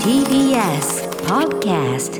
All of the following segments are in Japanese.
TBS Podcast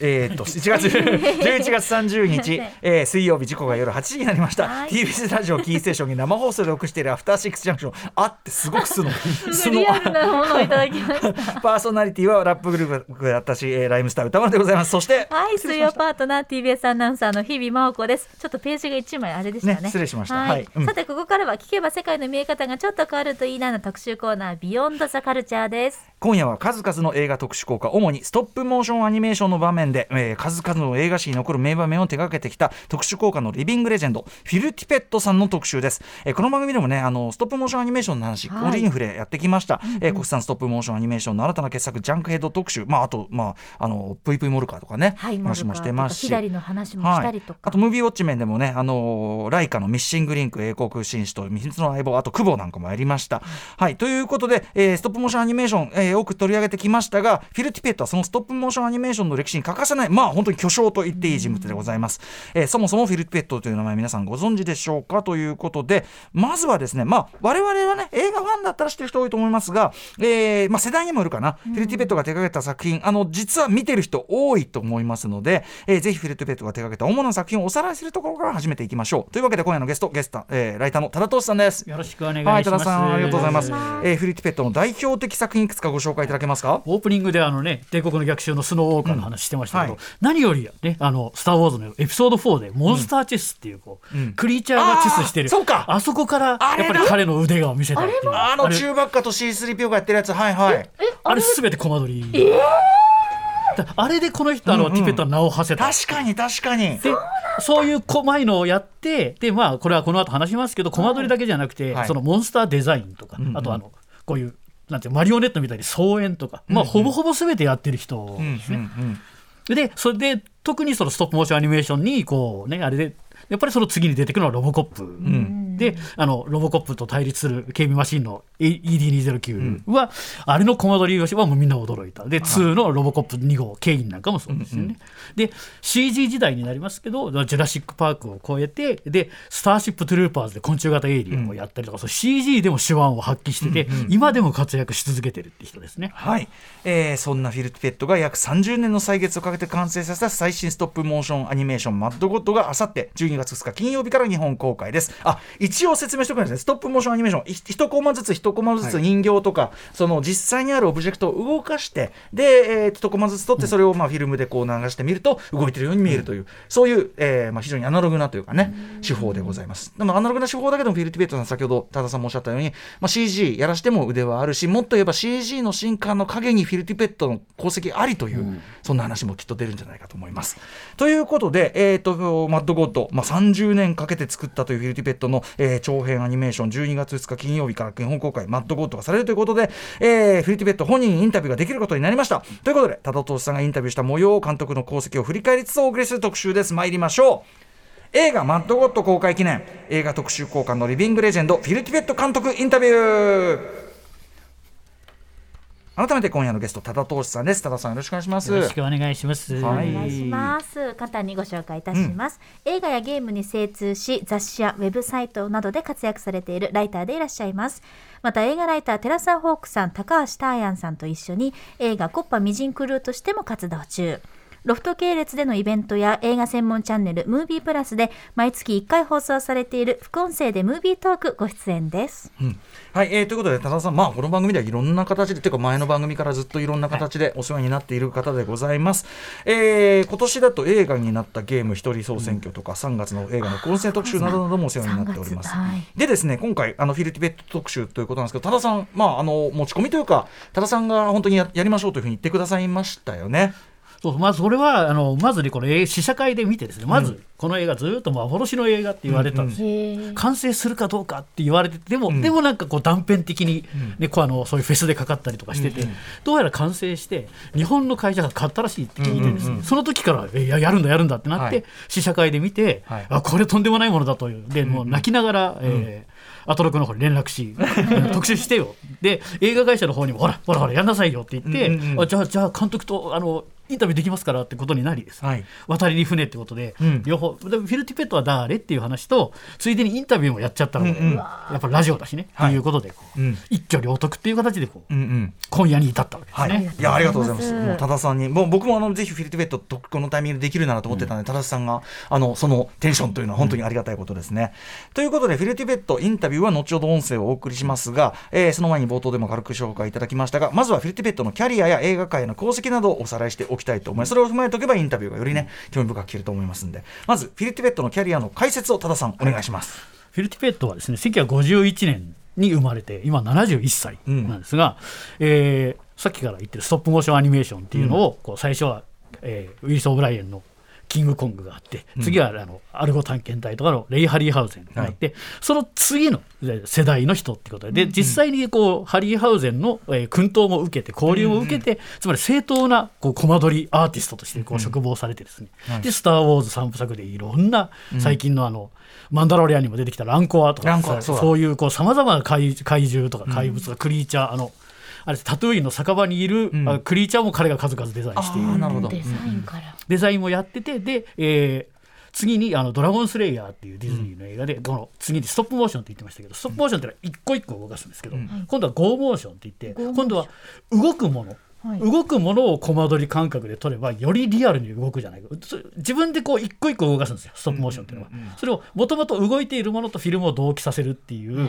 えー、っと7月11月30日、えー、水曜日時刻が夜8時になりました、はい。TBS ラジオキーステーションに生放送でお送りしているアフターシックスジャンクション。あってすごく素のすの。パーソナリティはラップグループ私、えー、ライムスター歌丸でございます。そしてはい、水曜パートナー TBS アナウンサーの日々真央子です。ちょっとページが一枚あれでしたね。ね失礼しました。はい。はい。うん。さてここからは聞けば世界の見え方がちょっと変わるといいなの特集コーナービヨンドザカルチャーです。今夜は数々の映画特殊効果主にストップモーションアニメーションの場面で、えー数々の映画史に残る名場面を手掛けてきた特殊効果のリビングレジェンドフィル・ティペットさんの特集です、えーこの番組でもねあのストップモーションアニメーションの話、はい。折に触れやってきました、えー国産ストップモーションアニメーションの新たな傑作ジャンクヘッド特集。まああとまああの VV モルカーとかね、はい、話もしてますし。左の話もしたりとか。あとムービーウォッチメンでもね、あのーライカのミッシングリンク英国紳士と秘密の相棒あと久保なんかもやりました。はい。ということで、えーストップモーションアニメーション、えー多く取り上げてきましたがフィル・ティペットはそのストップモーションアニメーションの歴史に欠かせない。まあ本当に巨匠と言っていい人物でございます。えーそもそもフィル・ティペットという名前皆さんご存知でしょうかということでまずはですねまあ我々はね映画ファンだったら知ってる人多いと思いますが、えーまあ、世代にもよるかな、フィル・ティペットが手掛けた作品あの実は見てる人多いと思いますので、えーぜひフィル・ティペットが手掛けた主な作品をおさらいするところから始めていきましょう。というわけで今夜のゲストゲスト、えーライターの多田投資さんです。よろしくお願いしはい、ます。多田さんありがとうございます。えーフィル・ティペットの代表的作品いくつかご紹介いただけますか？オープニングであのね帝国の逆襲のスノーウォーカーの話してましたけど、うんはい。何よりねあのスター・ウォーズのエピソード4でモンスターチェスっていうこう、うん。クリーチャーがチェスしてる。あーそうか。あそこからやっぱり彼の腕が見せたっていう。あの中ばっかと C3PO がやってるやつ。はいはい。あれ？すべてコマ撮り、だあれでこの人あの、うんうんティペットは名を馳せた。確かに確かに。でそういう細いのをやってでまあこれはこの後話しますけどコマ撮りだけじゃなくて、はい。そのモンスターデザインとか、うんうん。あとあのこういうなんてマリオネットみたいに操演とか、まあほぼほぼ全てやってる人うんですね。うんうんでそれで特にそのストップモーションアニメーションにこうねあれでやっぱりその次に出てくるのはロボコップ、であのロボコップと対立する警備マシンの ED209 は、あれのコマ撮りをしはもうみんな驚いた。で2のロボコップ2号ケインなんかもそうですよね、で CG 時代になりますけどジュラシック・パークを経てでスターシップ・トゥルーパーズで昆虫型エイリアンをやったりとか、そう CG でも手腕を発揮してて、今でも活躍し続けてるって人ですね。はい、えーそんなフィル・ティペットが約30年の歳月をかけて完成させた最新ストップモーションアニメーション「マッドゴッド」があさって12月2日金曜日から日本公開です。あ一応説明しておくんですね。ストップモーションアニメーション。い一コマずつ一コマずつ人形とか、その実際にあるオブジェクトを動かしてで、えー一コマずつ撮ってそれをまあフィルムでこう流してみると動いてるように見えるという、そういう、えーまあ、非常にアナログなというかね手法でございます。でもアナログな手法だけどもフィル・ティペットさん先ほど多田さんもおっしゃったように、まあ、CG やらしても腕はあるしもっと言えば CG の進化の陰にフィル・ティペットの功績ありという、そんな話もきっと出るんじゃないかと思います。ということで、えー、とマッドゴッド、まあ、30年かけて作ったというフィル・ティペットの、えー長編アニメーション12月2日金曜日から日本公開マッドゴッドがされるということで、えーフィル・ティペット本人にインタビューができることになりました。ということで多田投資さんがインタビューした模様を監督の功績を振り返りつつお送りする特集です。参りましょう。映画「マッドゴッド」公開記念映画特集交換のリビングレジェンドフィル・ティペット監督インタビュー改めて今夜のゲスト多田投資さんです多田さんよろしくお願いしますよろしくお願いします。はいお願いします。簡単にご紹介いたします。映画やゲームに精通し、雑誌やウェブサイトなどで活躍されているライターでいらっしゃいます。また映画ライターテラサ・ホークさん、高橋ターヤンさんと一緒に映画コッパミジンクルーとしても活動中。ロフト系列でのイベントや映画専門チャンネルムービープラスで毎月1回放送されている副音声でムービートークご出演です。うん。はい、えーということで多田さん、まあ、この番組ではいろんな形でというか前の番組からずっといろんな形でお世話になっている方でございます、えー今年だと映画になったゲーム一人総選挙とか、3月の映画の混戦特集などなどもお世話になっております、3月はい。でですね今回あのフィル・ティベット特集ということなんですけど多田さん、まあ、あの持ち込みというか多田さんが本当にややりましょうというふうに言ってくださいましたよね。そうまずそれはあのまずねこの映試写会で見てですねまずこの映画ずっと幻の映画って言われてたんですよ、完成するかどうかって言われててでも、でもなんかこう断片的に、ねこうあのそういうフェスでかかったりとかしてて、どうやら完成して日本の会社が買ったらしいって聞いてですね、その時からえややるんだやるんだってなって、はい。試写会で見て、はい。あこれとんでもないものだという。でもう泣きながら、えーアトロクの方に連絡し、う ん特集してよ。で映画会社の方にもほらほらほらやんなさいよって言って、うんうんうん。あじゃあじゃあ監督とあのインタビューできますからってことになりです。ね、はい。渡りに船ってことで、うん。両方。でフィル・ティペットは誰っていう話とついでにインタビューもやっちゃったので、うんうん。やっぱラジオだしね、はい。っていうことでこう、うん。一挙両得っていう形でこう、うんうん。今夜に至ったわけですはい、ね。い。やありがとうございます。もう多田さんに、もう僕もあのぜひフィルティベットとこのタイミングでできるならと思ってたので、多田さんがあのそのテンションというのは本当にありがたいことですね。ということでフィルティベットインタビューは後ほど音声をお送りしますが、えーその前に冒頭でも軽く紹介いただきましたが、まずはフィルティベットのキャリアや映画界の功績などをおさらいしておきたいと思います。それを踏まえておけばインタビューがよりね興味深く聞けると思いますんで、まずフィルティベットのキャリアの解説を多田さんお願いします。フィル・ティペットはですね1951年に生まれて今71歳なんですが、えーさっきから言ってるストップモーションアニメーションっていうのを、こう最初は、えーウィリス・オブライエンのキングコングがあって次はあの、アルゴ探検隊とかのレイ・ハリーハウゼンがあって、その次のえー世代の人ってことでで実際にこうハリーハウゼンの、えー薫陶も受けて交流も受けて、つまり正当なこうコマ撮りアーティストとしてこう植望されてですね、で「スター・ウォーズ」3部作でいろんな最近のあの、マンダロリアンにも出てきたランコアとかそういうさまざまな怪怪獣とか怪物とかクリーチャー、あのあれタトゥーインの酒場にいる、ん。あクリーチャーも彼が数々デザインしている。なるほど。デザインから。デザインもやっててで、えー次にあの「ドラゴンスレイヤー」っていうディズニーの映画で、この次にストップモーションって言ってましたけどストップモーションってのは一個一個動かすんですけど、今度はゴーモーションって言って今度は動くもの、はい。動くものをコマ撮り感覚で撮ればよりリアルに動くじゃないか。そ自分でこう一個一個動かすんですよ。ストップモーションっていうのは、それをもともと動いているものとフィルムを同期させるっていう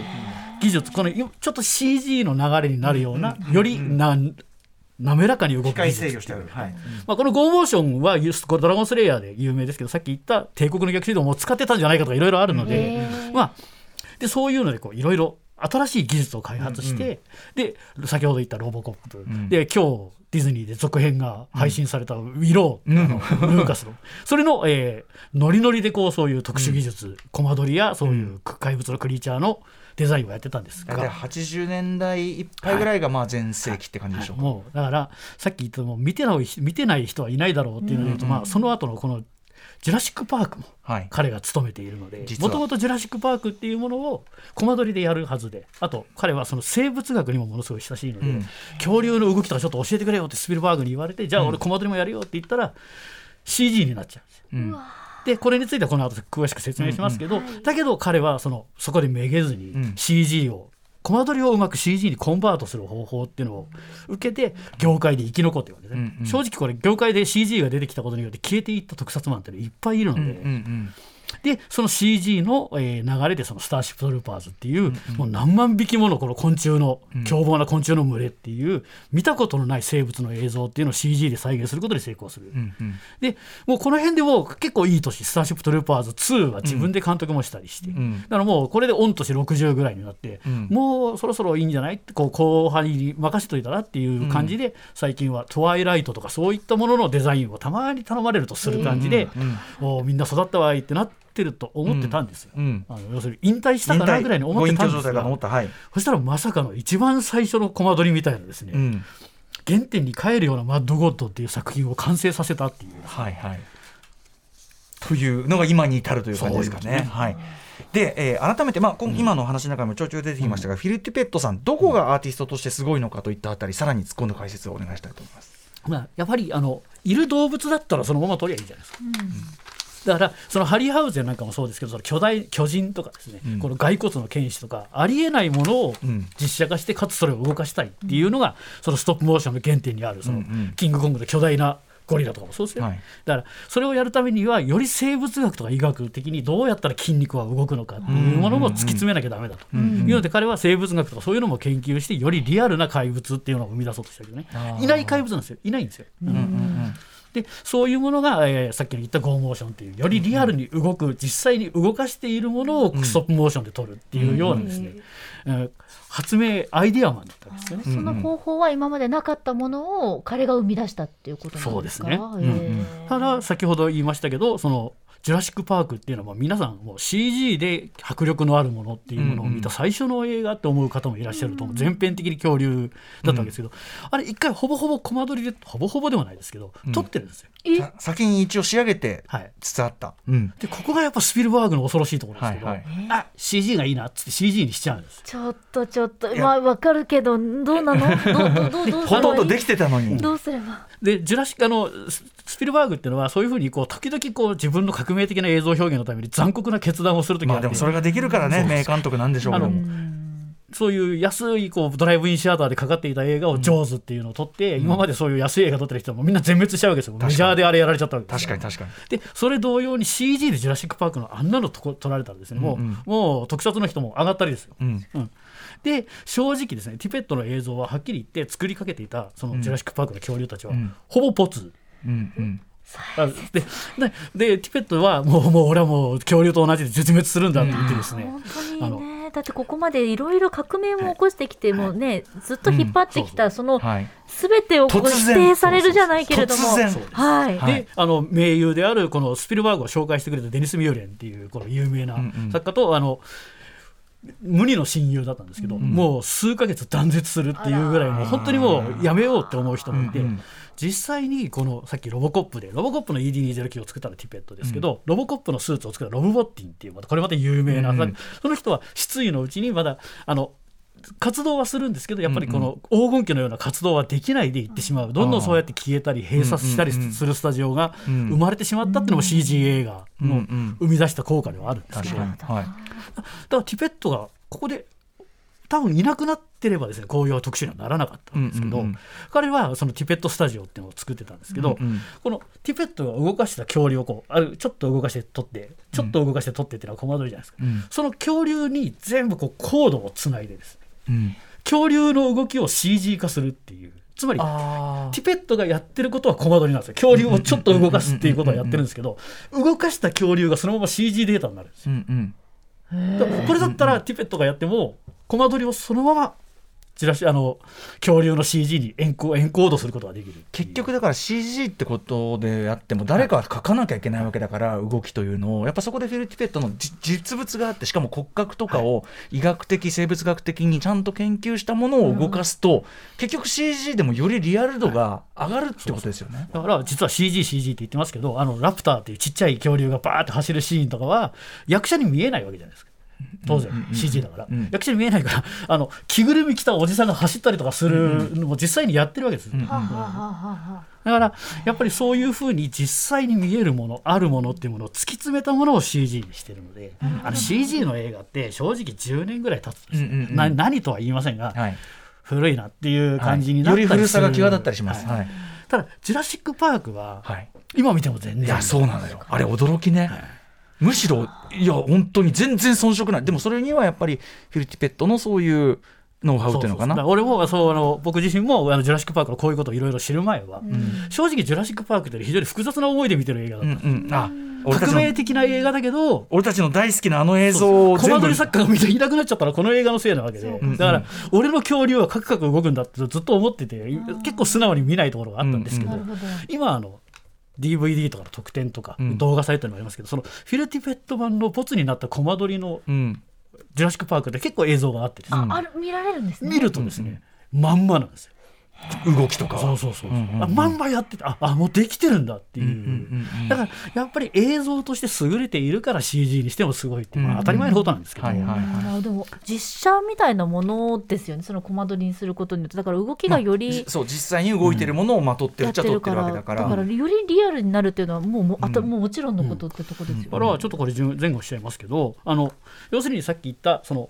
技術。このちょっと CG の流れになるような、よりな滑らかに動く機械制御してある。はい。まあ、このゴーモーションはドラゴンスレイヤーで有名ですけどさっき言った帝国の逆シードも使ってたんじゃないかとかいろいろあるので,、まあ、でそういうのでこういろいろ新しい技術を開発して、で先ほど言ったロボコップ、ん。で今日ディズニーで続編が配信されたウィロー、あのルーカスの。それの、えーノリノリでこうそういう特殊技術、コマ撮りやそういう怪物のクリーチャーのデザインをやってたんですが、大体80年代いっぱいぐらいがまあ全盛期って感じでしょうか。もうだからさっき言ったもう見てない見てない人はいないだろうっていうので言うと、まあ、その後のこの「ジュラシック・パーク」もはい。彼が務めているのでもともと「ジュラシック・パーク」っていうものをコマ撮りでやるはずであと彼はその生物学にもものすごい親しいので、うん。恐竜の動きとかちょっと教えてくれよってスピルバーグに言われてじゃあ俺コマ撮りもやるよって言ったら CG になっちゃうんですよ。うんでこれについてはこの後詳しく説明しますけど、だけど彼はそのそこでめげずにうん。CG を、コマ撮りをうまく CG にコンバートする方法っていうのを受けて業界で生き残ってるわけね、うんうん。正直これ業界で CG が出てきたことによって消えていった特撮マンっていっぱいいるので、うんうんでその CG の、えー流れでそのスターシップトルーパーズっていう、もう何万匹ものこの昆虫の凶暴な昆虫の群れっていう見たことのない生物の映像っていうのを CG で再現することで成功する。うんうん。でもうこの辺でもう結構いい年「スターシップトルーパーズ2」は自分で監督もしたりして、ん。だからもうこれで御年60ぐらいになって、ん。もうそろそろいいんじゃない？ってこう後輩に任せといたらっていう感じで、最近は「トワイライト」とかそういったもののデザインをたまに頼まれるとする感じで、もうみんな育ったわいってなってると思ってたんですよ。うんあの要するに引退したかなぐらいに思ってたんですがったはい。そしたらまさかの一番最初のコマ撮りみたいなですね、うん。原点に帰るような「マッドゴッド」っていう作品を完成させたっていう。はいはい。というのが今に至るという感じですかね。はい。で、えー改めて、まあ、今今の話の中にもちょいちょい出てきましたが、フィル・ティペットさん、どこがアーティストとしてすごいのかといったあたり、さらに突っ込んだ解説をお願いしたいと思います。まあ、やっぱりあのいる動物だったらそのまま取りゃいいじゃないですか。だからそのハリーハウゼンなんかもそうですけどその巨大巨人とかですね、うん。この骸骨の剣士とかありえないものをうん。実写化してかつそれを動かしたいっていうのが、そのストップモーションの原点にあるその、うんうん。キングコングの巨大なゴリラとかもそうですよ、はい。だからそれをやるためにはより生物学とか医学的にどうやったら筋肉は動くのかっていうものも突き詰めなきゃダメだと。いうので彼は生物学とかそういうのも研究してよりリアルな怪物っていうのを生み出そうとしたけどねいない怪物なんですよいないんですよ。うん。うんでそういうものが、えーさっき言ったゴーモーションっていうよりリアルに動く、実際に動かしているものをストップモーションで撮るっていうようなですね、えー発明アイデアマンだったんですよね。その方法は今までなかったものを彼が生み出したっていうことなんですか？そうですね。ただ先ほど言いましたけどそのジュラシック・パークっていうのは皆さんもう CG で迫力のあるものっていうものを見た最初の映画って思う方もいらっしゃると思う、全編的に恐竜だったわけですけど、あれ一回ほぼほぼコマ撮りでほぼほぼではないですけど、撮ってるんですよ。さ先に一応仕上げてはい。つつあった、うん。でここがやっぱスピルバーグの恐ろしいところですけど、はいはい。あ CG がいいなっつって CG にしちゃうんです。ちょっとちょっとまあわかるけどどうなの？どうどうどうどうすればいい？ほとんどできてたのに。どうすれば？でジュラシックあのススピルバーグっていうのはそういうふうにこう時々こう自分の革命的な映像表現のために残酷な決断をする時があって、まあでもそれができるからね名監督なんでしょうけどあのそういう安いこうドライブインシアターでかかっていた映画を「ジョーズ」っていうのを撮って、今までそういう安い映画撮ってる人もみんな全滅しちゃうわけですよ。メジャーであれやられちゃったわけです確かに確かに。でそれ同様に CG で「ジュラシック・パーク」のあんなのとこ撮られたらですねもう,、うんうんもう特撮の人も上がったりですよ。うん。うん。で正直ですねティペットの映像ははっきり言って作りかけていたそのジュラシック・パークの恐竜たちは、うん。ほぼポツ。うんうん。あでででティペットはもうもう俺はもう恐竜と同じで絶滅するんだって言ってですね、本あの当にね。だってここまでいろいろ革命も起こしてきてもうねずっと引っ張ってきたそのはい。全てをこ否定されるじゃないけれども。突然。はい。はいであの名優であるこのスピルバーグを紹介してくれたデニス・ミューレンっていうこの有名な作家と、あの無二の親友だったんですけど、もう数ヶ月断絶するっていうぐらいもう本当にもうやめようって思う人もいて、実際にこのさっきロボコップでロボコップの ED209 を作ったのはティペットですけど、ロボコップのスーツを作ったロブ・ボッティンっていうまたこれまた有名な、うんうんその人は失意のうちにまだあの活動はするんですけどやっぱりこの黄金期のような活動はできないでいってしまう。どんどんそうやって消えたり閉鎖したりするスタジオがうん生まれてしまったっていうのも CG 映画のうんうん。生み出した効果ではあるんですけど、だからティペットがここで多分いなくなってればですねこういう特集にはならなかったんですけど、うんうんうん。彼はそのティペットスタジオっていうのを作ってたんですけど、うんうん。このティペットが動かした恐竜をこうあるちょっと動かして撮ってちょっと動かして撮ってっていうのはコマ撮りじゃないですか、うん。その恐竜に全部こうコードをつないでですねうん。恐竜の動きを CG 化するっていうつまりあティペットがやってることはコマ撮りなんですよ。恐竜をちょっと動かすっていうことはやってるんですけど動かした恐竜がそのまま CG データになるんですよ。うんうん。これだったらティペットがやってもコマ撮りをそのままチラシあの恐竜の CG にエンコエンコードすることができる結局だから CG ってことでやっても誰かは書かなきゃいけないわけだから動きというのを。やっぱそこでフィル・ティペットのじ実物があってしかも骨格とかを医学的生物学的にちゃんと研究したものを動かすと、結局 CG でもよりリアル度が上がるってことですよね。だから実は CG、CG って言ってますけど、あのラプターっていうちっちゃい恐竜がバーって走るシーンとかは、役者に見えないわけじゃないですか。当然、CG だから、うん。役者に見えないから あの、着ぐるみ着たおじさんが走ったりとかするのも実際にやってるわけです。だからやっぱりそういうふうに実際に見えるものあるものっていうものを突き詰めたものを CG にしてるので、あの CG の映画って正直10年ぐらい経つとですね、うんうんうん。な何とは言いませんが、はい。古いなっていう感じになったりする、より古さが際立ったりします。はい。はい。ただ「ジュラシック・パークは」はい。今見ても全然。いやそうなのよ。あれ驚きね、むしろいや本当に全然遜色ない。でもそれにはやっぱりフィル・ティペットのそういうノウハウっていうのかな？俺もそうあの僕自身もあのジュラシック・パークのこういうことをいろいろ知る前は、正直ジュラシック・パークって非常に複雑な思いで見てる映画だった、うんうん。あ革命的な映画だけど俺たちの大好きなあの映像をコマ撮り作家がみんないなくなっちゃったらこの映画のせいなわけで、だから俺の恐竜はカクカク動くんだってずっと思ってて結構素直に見ないところがあったんですけど、なるほど今あの DVD とかの特典とか、うん。動画サイトにもありますけどそのフィル・ティペット版のボツになったコマ撮りのうん。ジュラシック・パークって結構映像があってですね、あある見られるんですね。見るとですね、まんまなんですよ。動きとか。そうそうそう、う。んうんうん。あまんまやっててああもうできてるんだっていう,、うんうんうんだからやっぱり映像として優れているから CG にしてもすごいって、当たり前のことなんですけど、はいはいあーでも実写みたいなものですよね。そのコマ撮りにすることによって。だから動きがよりじそう実際に動いてるものをまとってるやっっちゃ撮ってるわけだからだからよりリアルになるっていうのはもうもうあと、うんもうもちろんのことってとこですよね。だからちょっとこれ順前後しちゃいますけどあの要するにさっき言ったその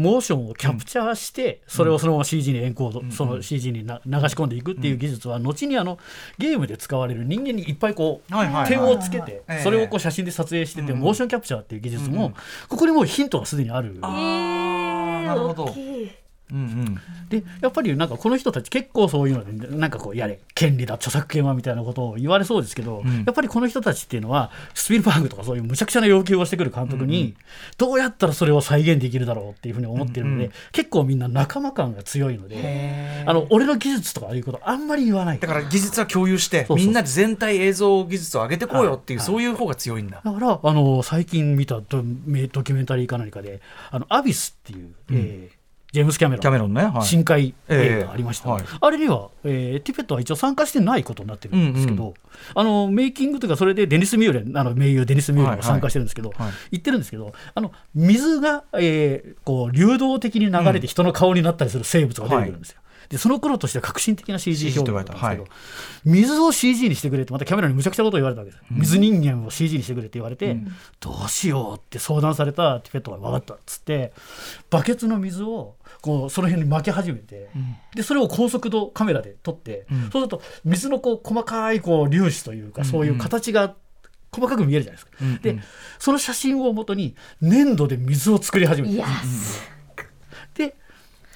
モーションをキャプチャーして、それをそのまま CG にエンコード、その CG にな流し込んでいくっていう技術は、後にあのゲームで使われる人間にいっぱいこう、はいはいはい。点をつけて、ええ。それをこう写真で撮影してて、うん。モーションキャプチャーっていう技術も、うんここにもうヒントがすでにある。えあーなるほどうんうん。でやっぱりなんかこの人たち結構そういうのでなんかこうやれ権利だ著作権はみたいなことを言われそうですけど、ん。やっぱりこの人たちっていうのはスピルバーグとかそういうむちゃくちゃな要求をしてくる監督に、どうやったらそれを再現できるだろうっていうふうに思ってるので、うんうん。結構みんな仲間感が強いのであの俺の技術とかいうことあんまり言わない。だから技術は共有してみんなで全体映像技術を上げてこうよっていう、はい。そういう方が強いんだ。だからあの最近見たドメドキュメンタリーか何かで「あのアビス」っていう、えージェームス・キャメロン。キャメロンね、はい、深海ええ。映画がありました、はい。あれには、えーティペットは一応参加してないことになってるんですけど、あのメイキングというかそれでデニス・ミューレンあの名優デニス・ミューレンも参加してるんですけど、はい。はい言ってるんですけどあの水が、えーこう流動的に流れて人の顔になったりする生物が出てくるんですよ。でその頃としては革新的な CG 表現だったんですけど、はい水を CG にしてくれってまたキャメラにむちゃくちゃなことを言われたわけです、水人間を CG にしてくれって言われて、どうしようって相談されたティペットが分かったっつってバケツの水をこうその辺に巻き始めて、でそれを高速度カメラで撮って、そうすると水のこう細かいこう粒子というかそういう形が細かく見えるじゃないですか。うん。うん。でその写真をもとに粘土で水を作り始めて。で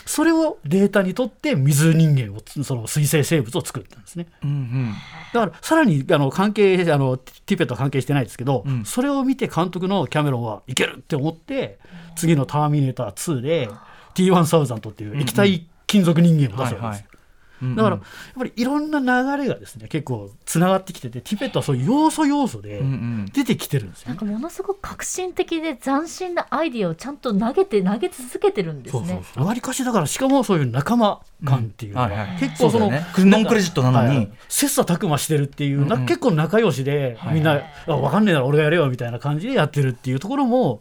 それをデータにとって水人間をその水生生物を作ったんですね。うんうん。だからさらにあの関係あのティペットは関係してないですけど、うん。それを見て監督のキャメロンはいけるって思って次の「ターミネーター2」で T1000 っていう液体金属人間を出すわけです。はいはい。うんだからやっぱりいろんな流れがですね結構つながってきててティペットはそういう要素要素でうんうん。出てきてるんですよね。なんかものすごく革新的で斬新なアイディアをちゃんと投げて投げ続けてるんですね。わりかしだからしかもそういう仲間感っていうのが、うん。はいはい結構そのねノンクレジットなのに。はい切磋琢磨してるっていう、なうんうん。結構仲良しで、みんな、あ分かんねえなら俺がやれよみたいな感じでやってるっていうところも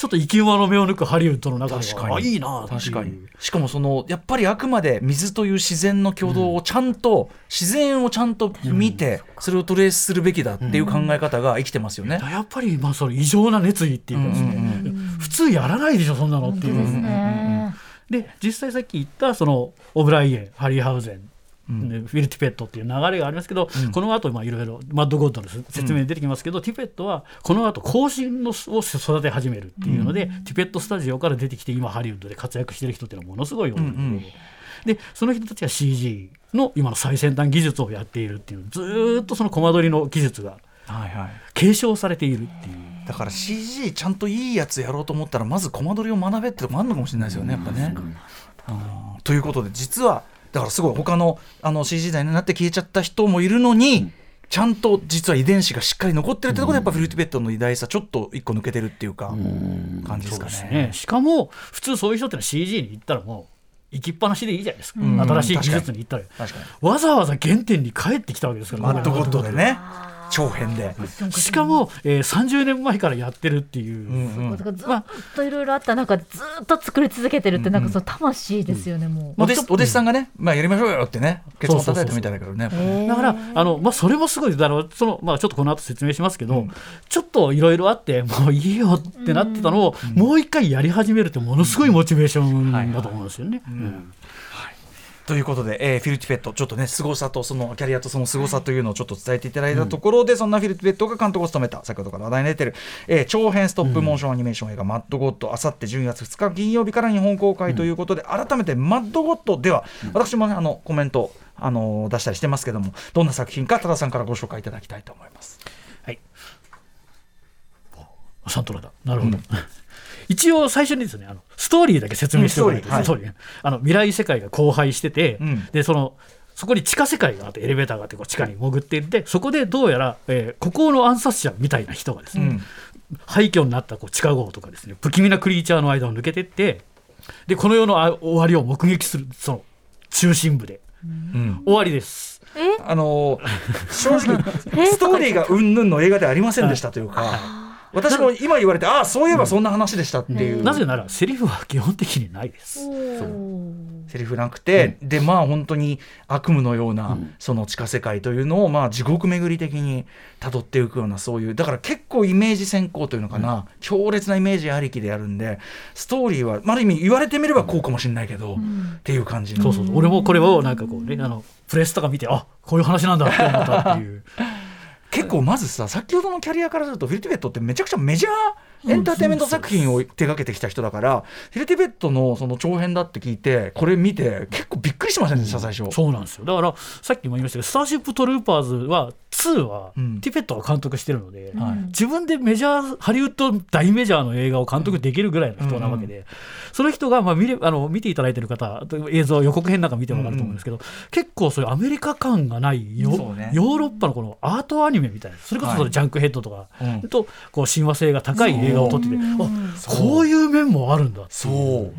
ちょっと生き馬の目を抜くハリウッドの中ではあいいな確かにしかもそのやっぱりあくまで水という自然の挙動をちゃんと、自然をちゃんと見て、それをトレースするべきだっていう考え方が生きてますよね。やっぱりまあその異常な熱意っていうかですね、うん普通やらないでしょそんなのっていう。ですね。で実際さっき言ったそのオブライエンハリーハウゼン、フィル・ティペットっていう流れがありますけど、うん。この後まあいろいろマッド・ゴッドの説明に出てきますけど、ティペットはこの後後進のを育て始めるっていうので、ティペットスタジオから出てきて今ハリウッドで活躍してる人っていうのはものすごい多いので,、でその人たちが CG の今の最先端技術をやっているっていうずーっとそのコマ撮りの技術が継承されているっていう。だから CG ちゃんといいやつやろうと思ったらまずコマ撮りを学べってとこあるのかもしれないですよねやっぱね。ということで実はだからすごい他のあの CG 代になって消えちゃった人もいるのに、ちゃんと実は遺伝子がしっかり残ってるってところでやっぱフィルティペットの偉大さちょっと一個抜けてるっていうか感じですかそうね。しかも普通そういう人ってのは CG に行ったらもう行きっぱなしでいいじゃないですか、ん。新しい技術に行ったら。わざわざ原点に帰ってきたわけですからマッドゴッドでね長編で。しかも、えー、30年前からやってるっていう、うんうん。ずっといろいろあった中でずっと作り続けてるってなんかその魂ですよね、もう。お弟子お弟子さんがね、まあ、やりましょうよってね、ケツを叩いたみたいだからね。だからあの、まあ、それもすごいだろうその、まあ、ちょっとこの後説明しますけど、ちょっといろいろあってもういいよってなってたのを、もう一回やり始めるってものすごいモチベーションだと思うんですよね。うんということで、えーフィルティペット、ちょっとね、凄さとそのキャリアとその凄さというのをちょっと伝えていただいたところで、そんなフィルティペットが監督を務めた、先ほどから話題に出てる、えー長編ストップモーションアニメーション映画、マッドゴッド、あさって12月2日金曜日から日本公開ということで、改めてマッドゴッドでは、私もね、あのコメント、あの出したりしてますけども、どんな作品か、多田さんからご紹介いただきたいと思います。はい。おサントラだ。なるほど。一応最初にですね、あのストーリーだけ説明しておかないと、うんストーリーストーリーね。あの未来世界が荒廃してて、うん。でそのそこに地下世界があってエレベーターがあってこう地下に潜っていってそこでどうやら、えー、孤高の暗殺者みたいな人がですね、うん。廃墟になったこう地下壕とかですね不気味なクリーチャーの間を抜けてってでこの世のあ終わりを目撃するその中心部で。うん。終わりです。え？あのー正直、え？ストーリーがうんぬんの映画ではありませんでしたというか、私も今言われて、ああ、そういえばそんな話でしたっていう。なぜならセリフは基本的にないです。セリフなくて、でまあ本当に悪夢のような、その地下世界というのをまあ地獄巡り的に辿っていくようなそういうだから結構イメージ先行というのかな、強烈なイメージありきでやるんでストーリーは、まあ、ある意味言われてみればこうかもしれないけど、っていう感じの。そうそうそう。俺もこれをなんかこうねあのプレスとか見てあこういう話なんだって思ったっていう 結構まずさ先ほどのキャリアからするとフィルティベットってめちゃくちゃメジャーエンターテインメント作品を手がけてきた人だからフィル・ティベットのその長編だって聞いてこれ見て結構びっくりしませんでした最初。そうなんですよだからさっきも言いましたけど「スターシップトルーパーズ」は2はうん。ティペットが監督してるので、はい。自分でメジャーハリウッド大メジャーの映画を監督できるぐらいの人なわけで、その人が、まあ、見れあの見ていただいてる方映像予告編なんか見ても分かると思うんですけど、結構そういうアメリカ感がないヨ,、ね。ヨーロッパのこのアートアニメみたいなそれこそそジャンクヘッドとか、うん。とこう親和性が高い映画を撮っててあこういう面もあるんだそう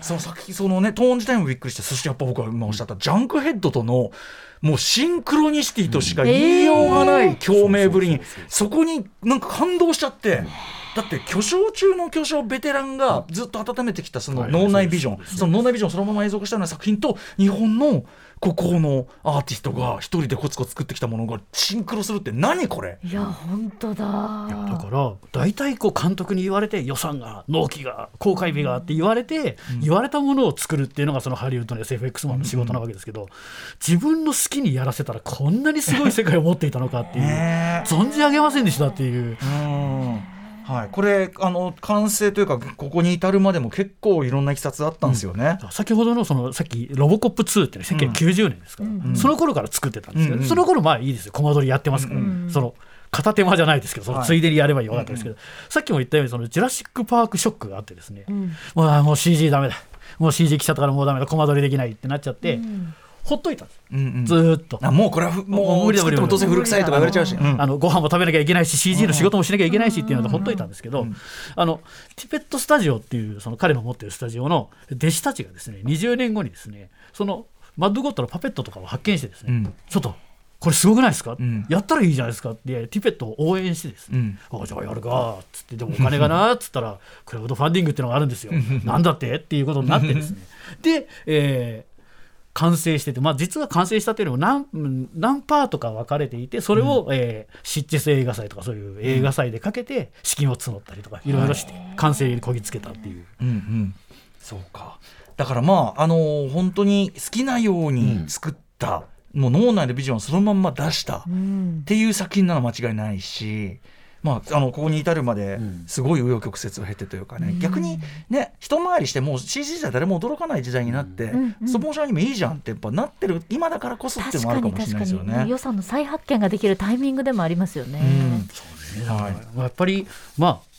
その作品そのねトーン自体もびっくりしてそしてやっぱ僕は今おっしゃったジャンクヘッドとのもうシンクロニシティとしか言いようがない共鳴ぶりにそこになんか感動しちゃって。だって巨匠中の巨匠ベテランがずっと温めてきたそのはい脳内ビジョン。その脳内ビジョンをそのまま映像化したような作品と日本の孤高のアーティストが一人でコツコツ作ってきたものがシンクロするって何これ？いや本当だ。いやだから大体こう監督に言われて予算が納期が公開日がって言われて、言われたものを作るっていうのがそのハリウッドの SFX マンの仕事なわけですけど、自分の好きにやらせたらこんなにすごい世界を持っていたのかっていう、存じ上げませんでしたっていう。うんはい、これあの完成というかここに至るまでも結構いろんないきさつあったんですよね。先ほどのそのさっきロボコップ2ってね1990年ですから、うん。その頃から作ってたんですけど、うん。うん。その頃まあいいですよ。コマ撮りやってますから、うん。その片手間じゃないですけどそのはいついでにやればよかったですけど、さっきも言ったようにそのジュラシック・パークショックがあってですね、うん。もうあもう CG ダメだ。もう CG 来ちゃったからもうダメだ。コマ撮りできないってなっちゃって、うんほっといたんですうんうん。ずーっと。あもうこれはふもう無理だ作ってもどうせ古臭いとか言われちゃうし。うん。あのご飯も食べなきゃいけないし CG の仕事もしなきゃいけないしっていうのでほっといたんですけど、うんあのティペットスタジオっていうその彼の持ってるスタジオの弟子たちがですね20年後にですねそのマッドゴッドのパペットとかを発見してですね、うん。ちょっとこれすごくないですか、ん。やったらいいじゃないですか？ってティペットを応援してですね、うん。あじゃあやるかっつってでもお金がなっつったらクラウドファンディングっていうのがあるんですよ。なんだって？っていうことになってですね。で、えー完成してて、まあ、実は完成したというよりも何うん何パートか分かれていてそれを、えーシッチェス映画祭とかそういう映画祭でかけて資金を募ったりとかいろいろして完成にこぎつけたっていう。うんうん。そうか。だからまああのー本当に好きなように作った、もう脳内のビジョンをそのまんま出した、うん。っていう作品なのは間違いないし、まあ、あのここに至るまでん。すごい紆余曲折を経てというかね、逆にね一回りしてもう CG じゃ誰も驚かない時代になって、うん。うん。ストップモーションアニメいいじゃんってやっぱなってる今だからこそっていうのもあるかもしれないですよね。予算の再発見ができるタイミングでもありますよね。うん。はい。まあやっぱりまあ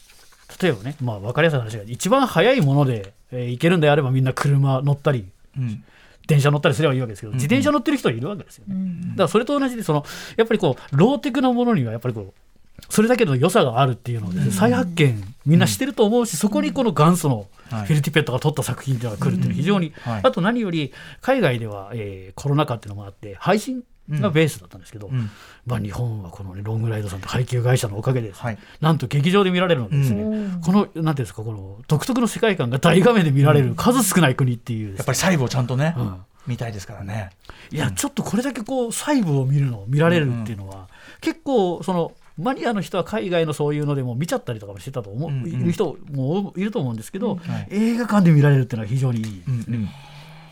例えばね、まあ、分かりやすい話が一番速いもので、えー行けるんであればみんな車乗ったりうん。電車乗ったりすればいいわけですけど、自転車乗ってる人はいるわけですよね。うん。だからそれと同じでそのやっぱりこうローテクなものにはやっぱりこうそれだけの良さがあるっていうのをで再発見みんなしてると思うし、そこにこの元祖のフはい。ィル・ティペットが撮った作品が来るっていうのは非常に、はい。あと何より海外では、えーコロナ禍っていうのもあって配信がベースだったんですけど、うん。まあ、日本はこの、ね、ロングライドさんと配給会社のおかげでなんと劇場で見られるのでですね、うん。このなんていうんですかこの独特の世界観が大画面で見られる数少ない国っていうやっぱり細部をちゃんとね、うん。見たいですからね。いや、ちょっとこれだけこう細部を見るの見られるっていうのは、結構そのマニアの人は海外のそういうのでも見ちゃったりとかもしてたと思う、うんうん。いる人もいると思うんですけど、はい。映画館で見られるっていうのは非常にいい。うんうん。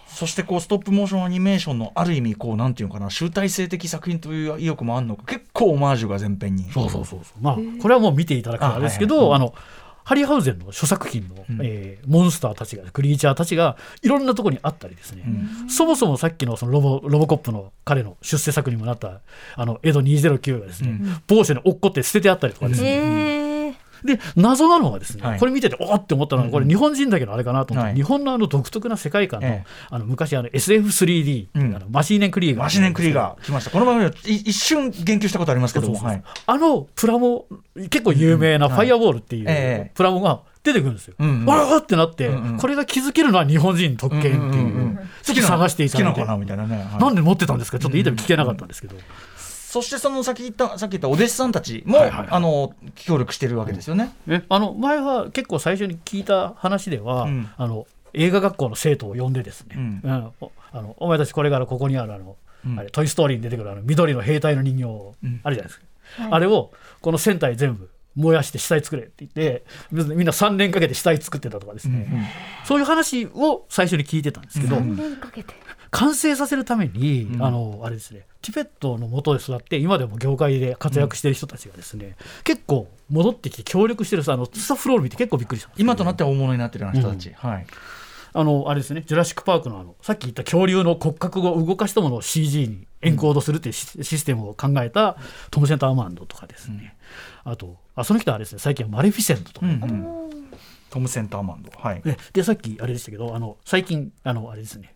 そしてこうストップモーションアニメーションのある意味こうなんていうのかな集大成的作品という意欲もあるのか結構オマージュが前編に。そうそうそうそう。まあこれはもう見ていただくからですけど、あのハリー・ハウゼンの諸作品の、うん。えーモンスターたちがクリーチャーたちがいろんなところにあったりですね、そもそもさっきのそのロボロボコップの彼の出世作にもなったあのエド209がですね、うん。某所に落っこって捨ててあったりとかですね、えーで謎なのはですね、はい。これ見てておーって思ったのはこれ日本人だけのあれかなと思って、はい。日本のあの独特な世界観の,、ええ。あの昔あの SF3D、うん。あのマシーネンクリーガー。マシネンクリーガー。来ました。この番組はい一瞬言及したことありますけども。はい。あのプラモ結構有名なファイアボールっていうええ。プラモが出てくるんですよ。うんうん。わーってなって、うんうん。これが気づけるのは日本人特権っていう,、うんうんうん。ちょっと探していただいて。好きなのかなみたいなね、はい。なんで持ってたんですか？ちょっとインタビュー聞けなかったんですけど、そしてその先言ったさっき言ったお弟子さんたちも、はいはい。はいあの協力してるわけですよね。えあの前は結構最初に聞いた話では、うん。あの映画学校の生徒を呼んでですね、うん。うん。おあのお前たちこれからここにあるあの、うん。あれトイ・ストーリーに出てくるあの緑の兵隊の人形うん。あるじゃないですか、はい。あれをこの船体全部燃やして死体作れって言ってみんな3年かけて死体作ってたとかですね、そういう話を最初に聞いてたんですけど、三年かけて完成させるために、うん。あのあれですねチベットの元で育って今でも業界で活躍してる人たちがですね、結構戻ってきて協力してるさあのスタッフロール見て結構びっくりしたんです。けど今となっては大物になってるような人たち、はい。あのあれですね、ジュラシック・パークのあのさっき言った恐竜の骨格を動かしたものを CG にエンコードするっていうシ,、システムを考えたトム・センター・アーマンドとかですね、あとあその人はあれですね最近はマレフィセントとか、うんうん。トム・センターマンド。はい。ででさっきあれでしたけどあの最近あのあれですね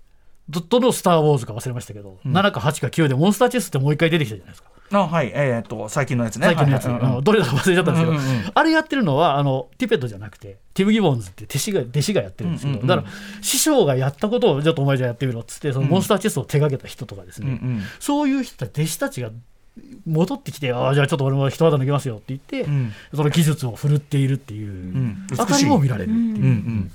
どどの「スター・ウォーズ」か忘れましたけど、7か8か9でモンスターチェスってもう一回出てきたじゃないですか。あはい。えーっと最近のやつね。最近のやつ、はいはい。うんどれだか忘れちゃったんですけど、うんうんうん。あれやってるのはあのティペットじゃなくてティム・ギボンズって弟子が弟子がやってるんですけど、うんうんうん。だから師匠がやったことをちょっとお前じゃあやってみろっつってそのモンスターチェスを手掛けた人とかですね、うんうんそういう人たち弟子たちが戻ってきてああじゃあちょっと俺も一肌脱げますよって言って、うん。その技術を振るっているっていう、ん。あたりも見られるっていう。うんうん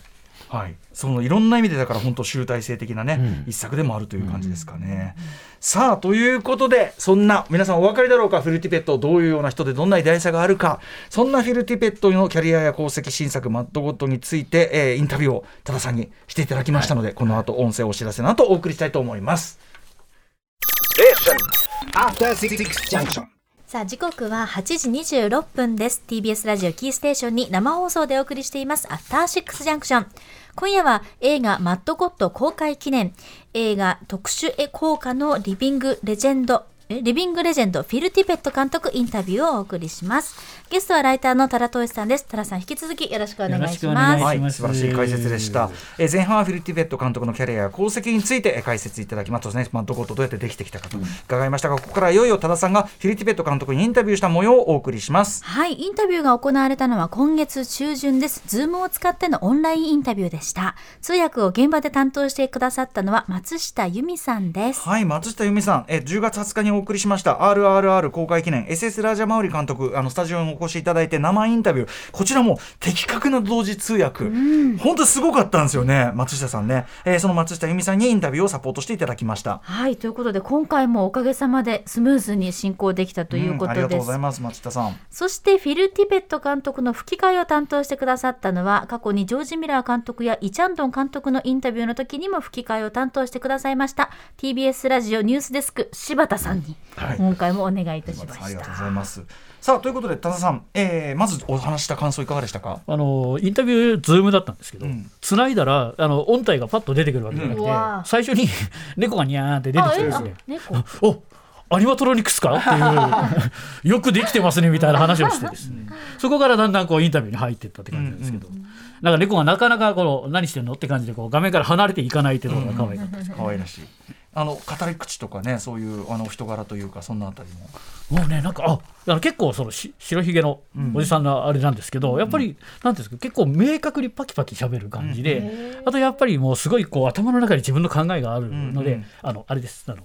はい、そのいろんな意味でだから本当集大成的なね、うん一作でもあるという感じですかね。さあということでそんな皆さんお分かりだろうか？フィルティペットどういうような人でどんな偉大さがあるか？そんなフィルティペットのキャリアや功績新作マッドゴッドについて、えーインタビューを多田さんにしていただきましたので、この後音声お知らせの後お送りしたいと思います。After Six Junction. さあ時刻は8時26分です。TBS ラジオキーステーションに生放送でお送りしています。アフターシックスジャンクション。今夜は映画マッドゴッド公開記念。映画特殊絵効果のリビングレジェンド。リビングレジェンドフィル・ティペット監督インタビューをお送りしますゲストはライターの多田トさんです多田さん引き続きよろしくお願いしよろしくお願ますいしますはい、素晴らしい解説でした。えー前半はフィルティベット監督のキャリアや功績についてえー解説いただきますとね、まあ、どことどうやってできてきたかと伺いましたが、ここからいよいよ多田さんがフィルティペット監督にインタビューした模様をお送りします。はい、インタビューが行われたのは今月中旬です。 Zoom を使ってのオンラインインタビューでした。通訳を現場で担当してくださったのは松下由美さんです。はい、松下由美さん、えー10月20日にお送りしました RRR 公開記念 SS ラージャマウリ監督、あのスタジオにお越しいただいて生インタビュー、こちらも的確な同時通訳、本当すごかったんですよね、松下さんね。えーその松下由美さんにインタビューをサポートしていただきました。はい、ということで今回もおかげさまでスムーズに進行できたというこんありがとうとです。ございます、松下さん。そしてフィル・ティペット監督の吹き替えを担当してくださったのは過去にジョージ・ミラー監督やイ・チャンドン監督のインタビューの時にも吹き替えを担当してくださいました TBS ラジオニュースデスク柴田さんにはい。今回もお願いいたしました。ありがとうございます。さあということで多田さん、えーまずお話した感想いかがでしたか？あのインタビュー、ズームだったんですけど、うん。繋いだらあの音体がパッと出てくるわけじゃなくて、うん最初に 猫がニャーンって出てきてですあね、えあ猫？おアニマトロニクスか？っていう よくできてますねみたいな話をしてですね、そこからだんだんこうインタビューに入っていったって感じなんですけど、なんか猫がなかなかこの何してんの？って感じでこう画面から離れていかないっていうのが可愛かったです、可愛らしい。あの語り口とかね、そういうあの人柄というかそんなあたりも。もうねなんかあ結構そのし白ひげのおじさんのあれなんですけど、やっぱりなんていうんですか結構明確にパキパキ喋る感じで、あとやっぱりもうすごいこう頭の中に自分の考えがあるので、うんうんあのあれですあの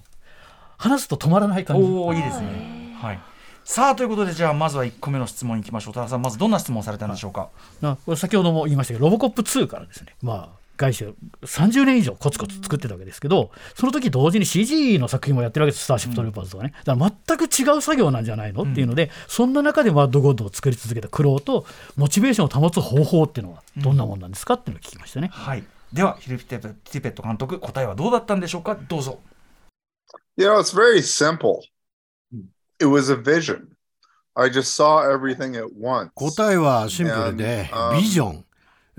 話すと止まらない感じおおいいですね。はい。さあということでじゃあまずは1個目の質問に行きましょう。多田さんまずどんな質問をされたんでしょうか？なこれ先ほども言いましたけどロボコップ2からですねまあ外資30年以上コツコツ作ってたわけですけど、その時同時に CG の作品もやってるわけですスターシップトルーパーズとかね、だから全く違う作業なんじゃないの？っていうので、そんな中でマッドゴッドを作り続けた苦労とモチベーションを保つ方法っていうのはどんなもんなんですか？っていうのを聞きましたね。はい。ではフィリピティペット監督答えはどうだったんでしょうか？どうぞ。You know, it's very simple. It was a vision. I just saw everything at once. 答えはシンプルで um, ビジョン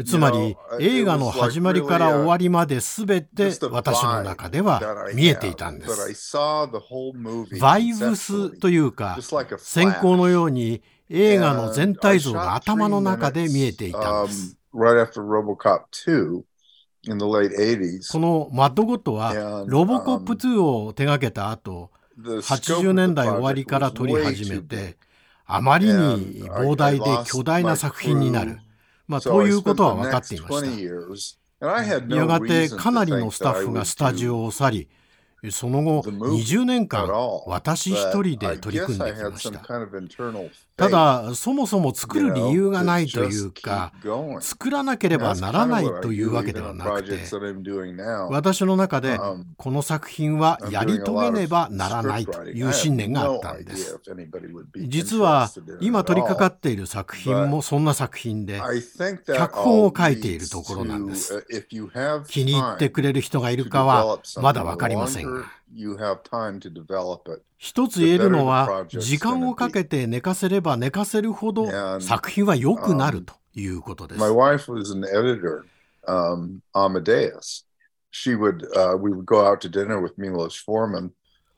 つまり映画の始まりから終わりまで全て私の中では見えていたんです。バイブスというか先行のように映画の全体像が頭の中で見えていたんです。このマッドゴッはロボコップ2を手掛けた後80年代終わりから撮り始めてあまりに膨大で巨大な作品になる。ま、ということは分かっていました。やがてかなりのスタッフがスタジオを去り、その後、20年間、私一人で取り組んできました。ただそもそも作る理由がないというか作らなければならないというわけではなくて私の中でこの作品はやり遂げねばならないという信念があったんです。実は今取り掛かっている作品もそんな作品で脚本を書いているところなんです。気に入ってくれる人がいるかはまだ分かりませんが一つ言えるのは時間をかけて寝かせれば寝かせるほど作品は良くなるということです。Um, uh.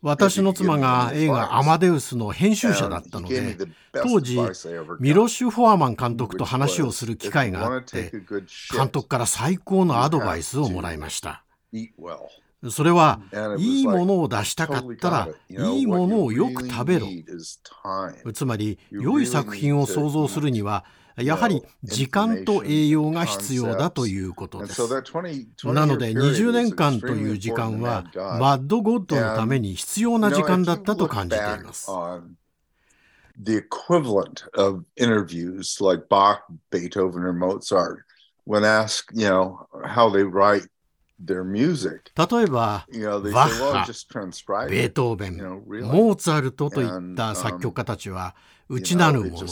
私の妻が映画「アマデウス」の編集者だったので当時ミロシュ・フォアマン監督と話をする機会があって監督から最高のアドバイスをもらいましたそれはいいものを出したかったらいいものをよく食べろつまり良い作品を創造するにはやはり時間と栄養が必要だということです。なので20年間という時間はマッドゴッドのために必要な時間だったと感じています。The equivalent of interviews like Bach, Beethoven, or Mozart, when asked, you know, how they write 例えば、バッハ、ベートーベン、モーツァルトといった作曲家たちは、内なるもの、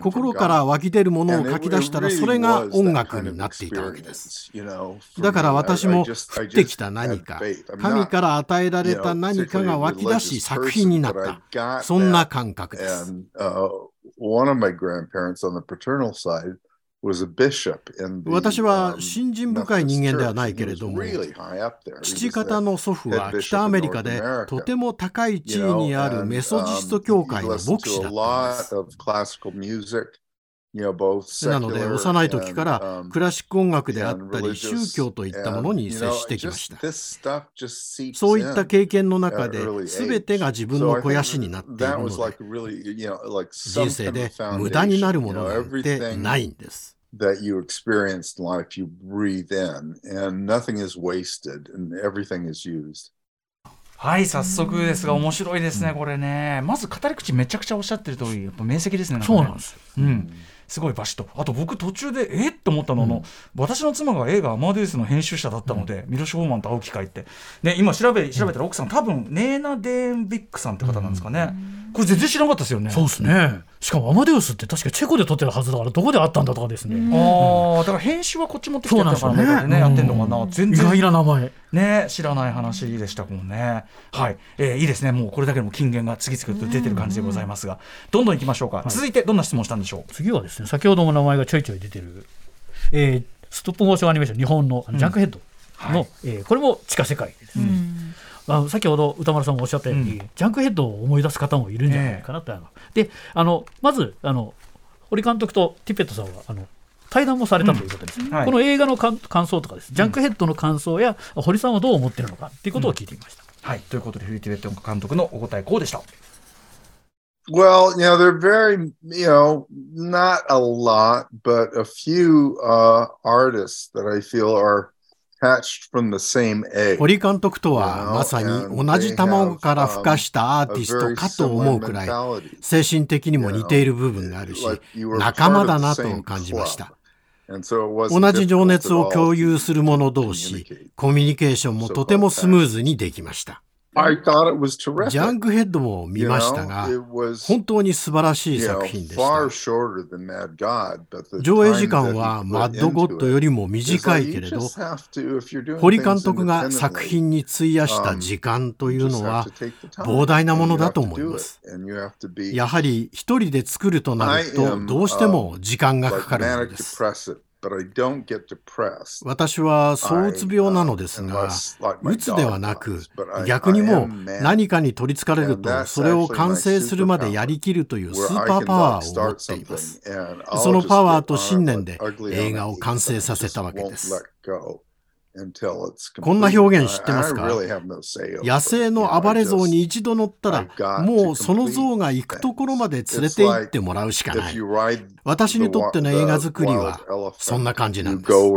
心から湧き出るものを書き出したら、それが音楽になっていたわけです。だから私も、降ってきた何か、神から与えられた何かが湧き出し、作品になった、そんな感覚です。私は信心深い人間ではないけれども、父方の祖父は北アメリカでとても高い地位にあるメソジスト教会の牧師だ。なので幼い時からクラシック音楽であったり宗教といったものに接してきましたそういった経験の中で全てが自分の肥やしになっている人生で無駄になるものなてないんですはい、早速ですが、面白いですね、これね。まず語り口めちゃくちゃおっしゃってる通り、やっぱですね。ねそうなんです。うん。すごいバシッと。あと僕途中でえっ？と思ったのは、あの私の妻が映画「アマデウス」の編集者だったので、ミロシュ・ホーマンと会う機会って、ね、今調べ調べたら奥さん多分ネーナ・デーンビックさんって方なんですかね、これ全然知らなかったですよね。そうですね。しかもアマデウスって確かチェコで撮ってるはずだからどこであったんだとかですね。ああだから編集はこっち持ってきてやったからそうなんですよね。ねやってんのかな、全意外然な名前。ね知らない話でしたもんね。はい、えーいいですね。もうこれだけでも金言が次々と出てる感じでございますが、どんどんいきましょうか、続いてどんな質問したんでしょう？次はですね、先ほども名前がちょいちょい出てる、えーストップモーションアニメーション日本のジャンクヘッドの、えーこれも地下世界です。あの先ほど歌丸さんもおっしゃったように、うん。ジャンクヘッドを思い出す方もいるんじゃないかなと、あのであのまずあの堀監督とティペットさんはあの対談もされたということです、はい。この映画の感感想とかです。ジャンクヘッドの感想や、堀さんはどう思ってるのかっていうことを聞いてみました、はい。ということでフィルティベット監督のお答えこうでした？Well, you know, they're very, you know, not a lot, but a few uh, artists that I feel are 堀監督とはまさに同じ卵から孵化したアーティストかと思うくらい.精神的にも似ている部分があるし仲間だなと感じまし.た同じ情熱を共有する者同士.コミュニケーションもとてもスムーズにできましたジャングヘッドも見ましたが、本当に素晴らしい作品です。上映時間はマッドゴッドよりも短いけれど、堀監督が作品に費やした時間というのは膨大なものだと思います。やはり一人で作るとなると、どうしても時間がかかるんです。私は躁うつ病なのですが、うつではなく、逆にもう何かに取りつかれると、それを完成するまでやりきるというスーパーパワーを持っています。そのパワーと信念で映画を完成させたわけです。こんな表現知ってますか野生の暴れ象に一度乗ったら、もうその象が行くところまで連れて行ってもらうしかない。私にとっての映画作りはそんな感じなんです。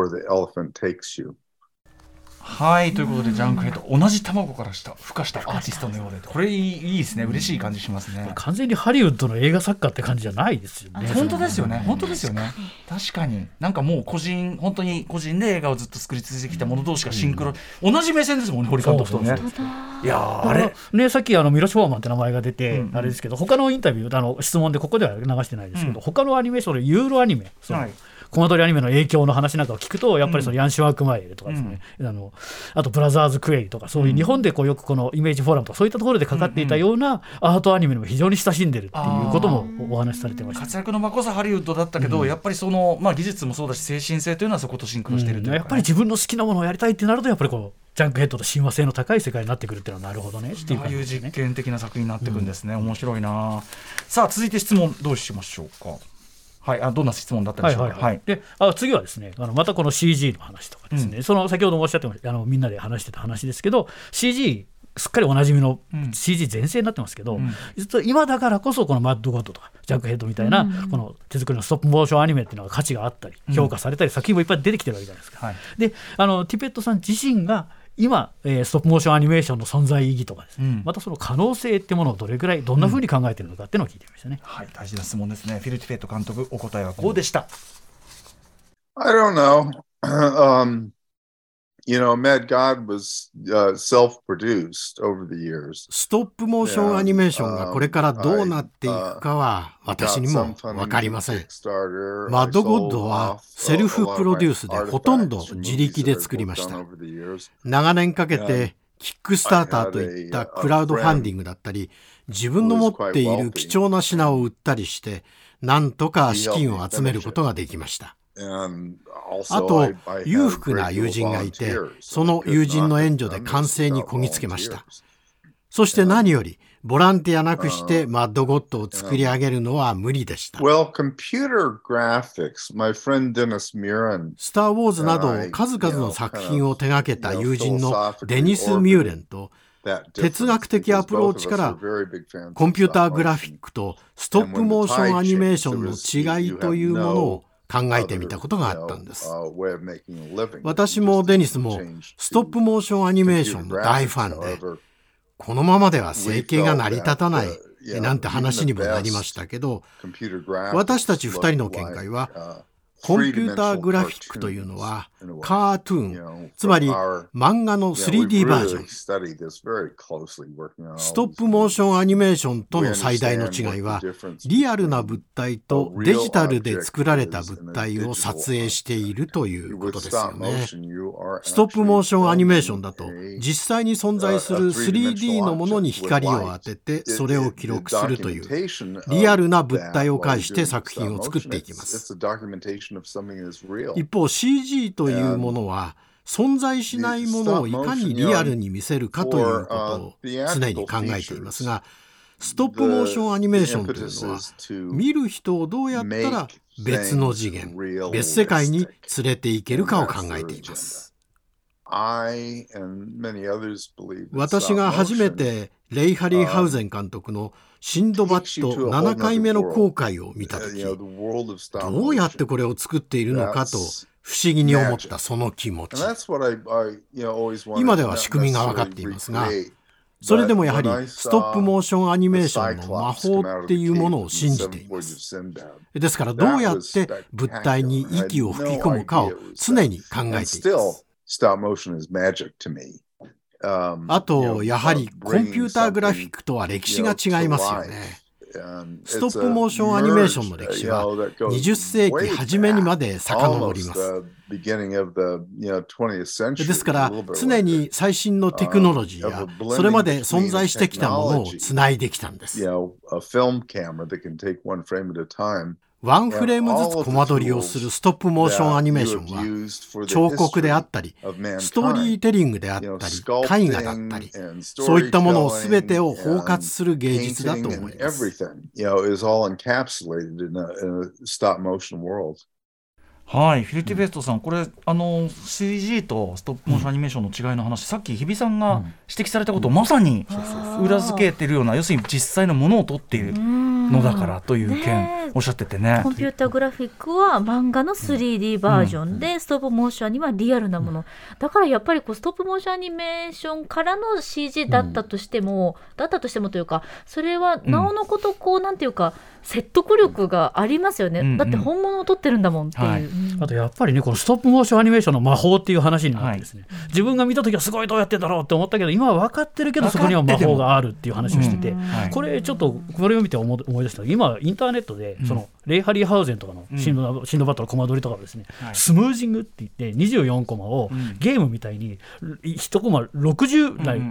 はいということでジャンクヘッド同じ卵からした孵化したアーティストのようで。これいいいいですね。嬉しい感じしますね。完全にハリウッドの映画作家って感じじゃないですよね。本当ですよね。本当ですよね。確かに。なんかもう個人本当に個人で映画をずっと作り続けてきた者同士がシンクロ、同じ目線ですもんね堀監督とね。いやあれ。ねさっきあのミロシフォーマンって名前が出て、あれですけど他のインタビューあの質問でここでは流してないですけど、他のアニメーションでユーロアニメはいコマ撮りアニメの影響の話なんかを聞くとやっぱりそのヤンシュワークマイルとかですね、うん、あのあとブラザーズ・クエイとかそういう日本でこうよくこのイメージフォーラムとかそういったところでかかっていたようなアートアニメにも非常に親しんでるっていうこともお話しされてました、活躍の場こそハリウッドだったけど、うん、やっぱりその、まあ、技術もそうだし精神性というのはそことシンクロしているというか、ね、やっぱり自分の好きなものをやりたいってなるとやっぱりこうジャンクヘッドと親和性の高い世界になってくるっていうのはなるほどね。っていう、ね、いう実験的な作品になってくるんですね、面白いな。さあ続いて質問どうしましょうかはい、あどんな質問だったでしょうか？はいはいはい、であ次はですねあのまたこの CG の話とかですね、うん、その先ほどもおっしゃってましたあのみんなで話してた話ですけど CG すっかりおなじみの CG 全盛になってますけど、うん、実は今だからこそこのマッドゴッドとかジャックヘッドみたいな、この手作りのストップモーションアニメっていうのが価値があったり評価されたり、作品もいっぱい出てきてるわけじゃないですか。はい、であのティペットさん。自身が今、えー、ストップモーションアニメーションの存在意義とかですね、うん、またその可能性ってものをどれぐらいどんなふうに考えているのかっていうのを聞いてみましたね、うん、はい大事な質問ですね。フィルティフェット監督お答えはこうでした、I don't know、um, You know, Mad God was、uh, self-produced over the years. ストップモーションアニメーションがこれからどうなっていくかは私にもわかりません。マッドゴッドはセルフプロデュースでほとんど自力で作りました。長年かけてキックスターターといったクラウドファンディングだったり、自分の持っている貴重な品を売ったりして、なんとか資金を集めることができました。あと裕福な友人がいてその友人の援助で完成にこぎつけました。そして何よりボランティアなくしてマッドゴッドを作り上げるのは無理でした。スター・ウォーズなど数々の作品を手掛けた友人のデニス・ミューレンと哲学的アプローチからコンピューターグラフィックとストップモーションアニメーションの違いというものを考えてみたことがあったんです。私もデニスもストップモーションアニメーションの大ファンで、このままでは生計が成り立たないなんて話にもなりましたけど、私たち2人の見解は、コンピューターグラフィックというのはカートゥーン、つまり漫画の 3D バージョン。ストップモーションアニメーションとの最大の違いは、リアルな物体とデジタルで作られた物体を撮影しているということですよね。ストップモーションアニメーションだと、実際に存在する 3D のものに光を当てて、それを記録するという、リアルな物体を介して作品を作っていきます。一方 CG というものは存在しないものをいかにリアルに見せるかということを常に考えていますがストップモーションアニメーションというのは見る人をどうやったら別の次元別世界に連れていけるかを考えています。私が初めてレイ・ハリー・ハウゼン監督のシンドバッド7回目の航海を見た時どうやってこれを作っているのかと不思議に思ったその気持ち。今では仕組みが分かっていますがそれでもやはりストップモーションアニメーションの魔法っていうものを信じています。ですからどうやって物体に息を吹き込むかを常に考えています。あと、やはりコンピューターグラフィックとは歴史が違いますよね。ストップモーションアニメーションの歴史は20世紀初めにまで遡ります。ですから常に最新のテクノロジーやそれまで存在してきたものをつないできたんです。ワンフレームずつコマ撮りをするストップモーションアニメーションは彫刻であったりストーリーテリングであったり絵画だったりそういったものを全てを包括する芸術だと思います。はい、フィルティベストさん、これあの CG とストップモーションアニメーションの違いの話、うん、さっき日比さんが指摘されたことをまさに裏付けてるような、要するに実際のものを撮っている。のだからという件おっしゃっててね。コンピュータグラフィックは漫画の 3D バージョンで、ストップモーションにはリアルなもの、だからやっぱりこうストップモーションアニメーションからの CG だったとしても、だったとしてもというかそれはなおのことこう、なんていうか説得力がありますよね、だって本物を撮ってるんだもんっていう、はい、あとやっぱりねこのストップモーションアニメーションの魔法っていう話になってですね、はい、自分が見た時はすごいどうやってんだろうって思ったけど今は分かってるけどそこには魔法があるっていう話をしてて、これちょっとこれを見て思い出した。今インターネットでその、レイ・ハリー・ハウゼンとかのシンド,、シンドバットのコマ撮りとかですね、スムージングって言って24コマをゲームみたいに1コマ60台、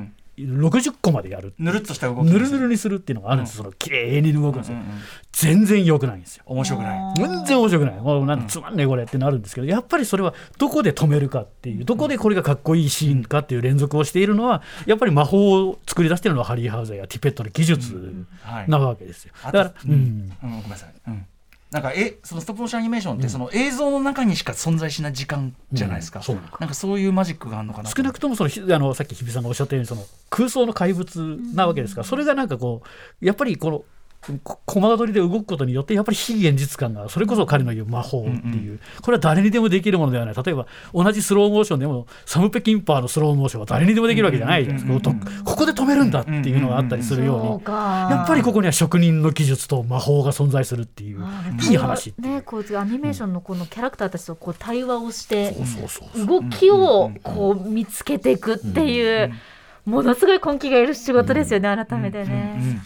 60個までやるぬるっとした動きぬるぬるにするっていうのがあるんです、うん、その綺麗に動くんですよ、うんうんうん、全然良くないんですよ。面白くない。全然面白くない。もうなんつまんねえこれってなるんですけどやっぱりそれはどこで止めるかっていうどこでこれがかっこいいシーンかっていう連続をしているのはやっぱり魔法を作り出しているのはハリー・ハウザーやティペットの技術なわけですよ、だから、うん、ごめんなさい、うんなんかえそのストップモーションアニメーションってその映像の中にしか存在しない時間じゃないですか、うん。う。ん、なんかそういうマジックがあるのかな少なくともそのあのさっき日比さんがおっしゃったようにその空想の怪物なわけですから、それがなんかこうやっぱりこのコマ撮りで動くことによってやっぱり非現実感がそれこそ彼の言う魔法っていう、うんうん、これは誰にでもできるものではない。例えば同じスローモーションでもサム・ペキンパーのスローモーションは誰にでもできるわけじゃないじゃないですか、ここで止めるんだっていうのがあったりするように、やっぱりここには職人の技術と魔法が存在するっていう。いい話ねこうアニメーションのこのキャラクターたちとこう対話をして動きをこう見つけていくっていうものすごい根気がいる仕事ですよね改めてね。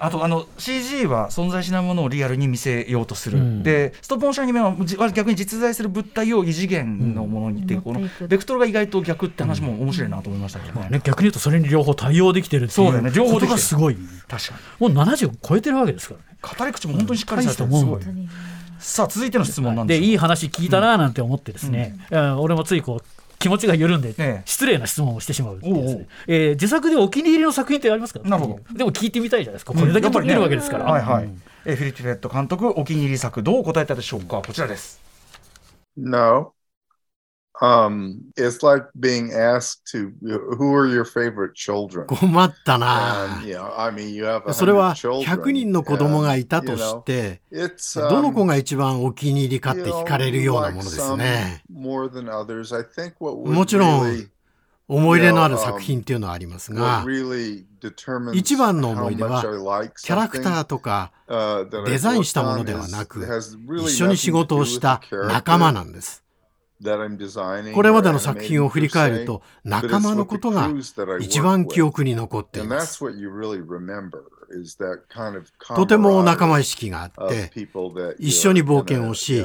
あとあの CG は存在しないものをリアルに見せようとする、うん、でストップモーションアニメは逆に実在する物体を異次元のものにって、うん、このベクトルが意外と逆って話も面白いなと思いましたけどね。うん、ね逆に言うとそれに両方対応できてるっていう。そうだよね。両方できてすごい。確かに。もう70超えてるわけですからね。語り口も本当にしっかりしたと思う、さあ続いての質問なんでいい話聞いたななんて思ってですね、俺もついこう気持ちが緩んで、失礼な質問をしてしまうで。すね、えー、自作でお気に入りの作品ってありますか？なるほどでも聞いてみたいじゃないですか、これだけ撮れるわけですから。はいはい。えー、フィリップ・レッド監督、お気に入り作、どう答えたでしょうか、こちらです。No. Um, it's like being asked to who are your favorite children? 困ったな。それは100人の子供がいたとして、どの子が一番お気に入りかって聞かれるようなものですね。もちろん、思い入れのある作品っていうのはありますが、一番の思い出は、キャラクターとかデザインしたものではなく、一緒に仕事をした仲間なんです。これまでの作品を振り返ると仲間のことが一番記憶に残っています。とても仲間意識があって一緒に冒険をし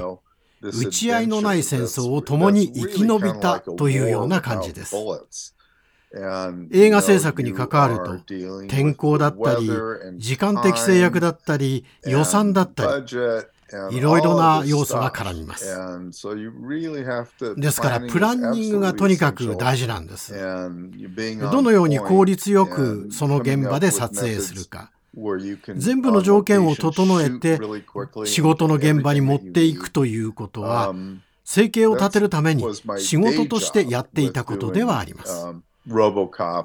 打ち合いのない戦争を共に生き延びたというような感じです。映画制作に関わると天候だったり時間的制約だったり予算だったりいろいろな要素が絡みます。ですからプランニングがとにかく大事なんです。どのように効率よくその現場で撮影するか。全部の条件を整えて仕事の現場に持っていくということは生計を立てるために仕事としてやっていたことではあります。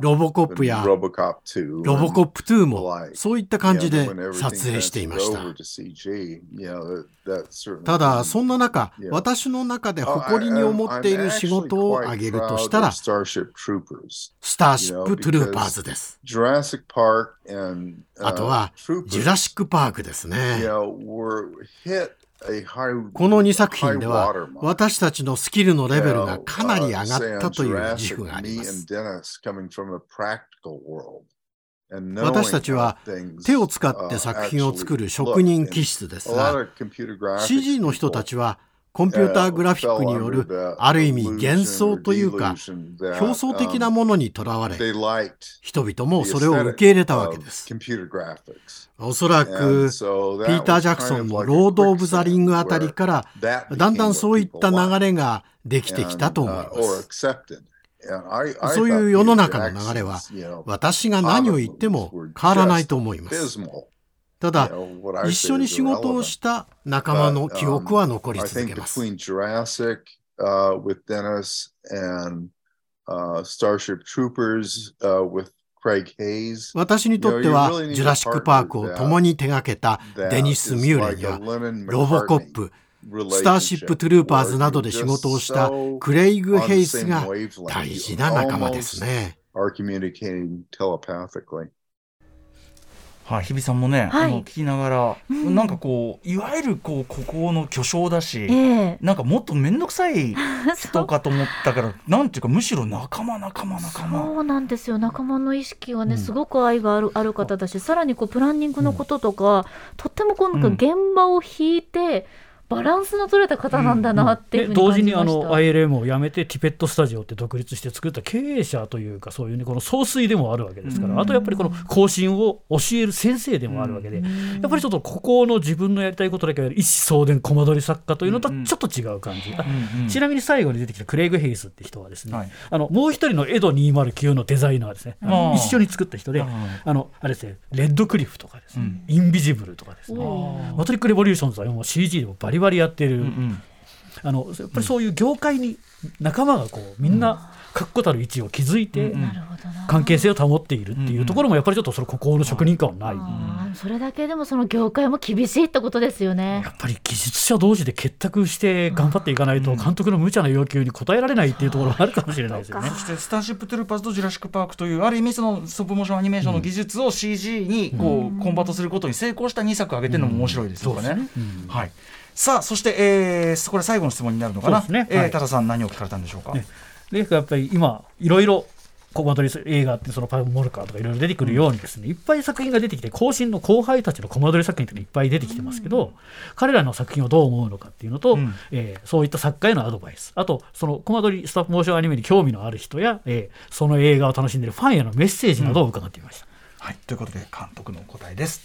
ロボコップやロボコップ2もそういった感じで撮影していました。ただ、そんな中、私の中で誇りに思っている仕事を挙げるとしたら、スターシップ・トゥルーパーズです。あとは、ジュラシック・パークですね。この2作品では私たちのスキルのレベルがかなり上がったという自負があります。私たちは手を使って作品を作る職人気質ですが CG の人たちはコンピューターグラフィックによるある意味幻想というか表層的なものにとらわれ人々もそれを受け入れたわけです。おそらくピーター・ジャクソンのロード・オブ・ザ・リングあたりからだんだんそういった流れができてきたと思います。そういう世の中の流れは私が何を言っても変わらないと思いますただ、一緒に仕事をした仲間の記憶は残り続けます。Uh, Starship Troopers uh, with 私にとってはジュラシック・パークを共に手掛けたデニス・ミューレンやロボコップスターシップ・トゥルーパーズなどで仕事をしたクレイグ・ヘイスが大事な仲間ですね。はい、日比さんもね、はい、あの聞きながら、うん、なんかこういわゆるこうここの巨匠だし、えー、なんかもっと面倒くさい 人かと思ったからなんていうかむしろ仲間仲間仲間。そうなんですよ。仲間の意識がね、うん、すごく愛があるある方だしさらにこうプランニングのこととか、うん、とってもこうなんか現場を引いて、バランスの取れた方なんだなっていうふうに同時にあの ILM を辞めてティペットスタジオって独立して作った経営者というかそういうねこの総帥でもあるわけですからあとやっぱりこの後進を教える先生でもあるわけでやっぱりちょっとここの自分のやりたいことだけ一子相伝コマ撮り作家というのとはちょっと違う感じ。ちなみに最後に出てきたクレイグ・ヘイスって人はですね、はい、あのもう一人のエド209のデザイナーですね。一緒に作った人であのあれですねレッドクリフとかですね、インビジブルとかですね。マトリック・レボリューションズはもう CG でもバリバリやってる、あのやっぱりそういう業界に仲間がこうみんな確固たる位置を築いて、関係性を保っているっていうところもやっぱりちょっとその孤高の職人感はない、それだけでもその業界も厳しいってことですよね。やっぱり技術者同士で結託して頑張っていかないと監督の無茶な要求に応えられないっていうところがあるかもしれないですよね。そしてスターシップトゥルーパーズとジュラシック・パークというある意味そのストップモーションアニメーションの技術を CG にこうコンバートすることに成功した2作挙げてるのも面白いですよね。はいさあそして、えー、これ最後の質問になるのかな、ね。えー、多田さん何を聞かれたんでしょうか？ね、でやっぱり今いろいろコマ撮り映画ってそのパイモルカーとかいろいろ出てくるようにですね、いっぱい作品が出てきて後進の後輩たちのコマ撮り作品っていっぱい出てきてますけど、うん、彼らの作品をどう思うのかっていうのと、うん、えー、そういった作家へのアドバイス。あとそのコマ撮りスタッフモーションアニメに興味のある人や、えー、その映画を楽しんでいるファンへのメッセージなどを伺ってみました。うん、はい、ということで監督の答えです。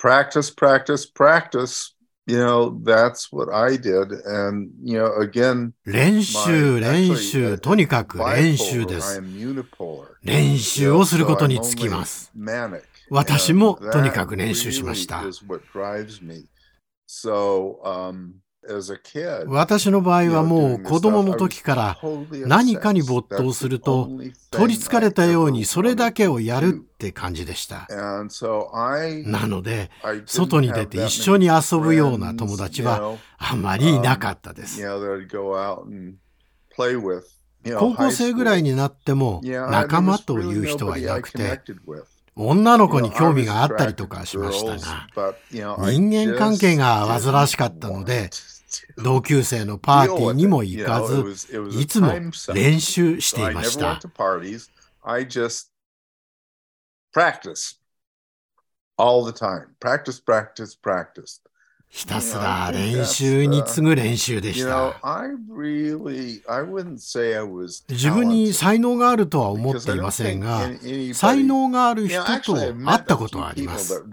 Practice, practice, practice. You know, that's what I did. And, you know, again, 練習、練習、とにかく練習です。練習をすることにつきます。私もとにかく練習しました。So, um, 私の場合はもう子供の時から何かに没頭すると取りつかれたようにそれだけをやるって感じでした。なので外に出て一緒に遊ぶような友達はあまりいなかったです。高校生ぐらいになっても仲間という人はいなくて女の子に興味があったりとかしましたが、人間関係が煩わしかったので、同級生のパーティーにも行かず、いつも練習していました。ひたすら練習に次ぐ練習でした。自分に才能があるとは思っていませんが、才能がある人と会ったことはあります。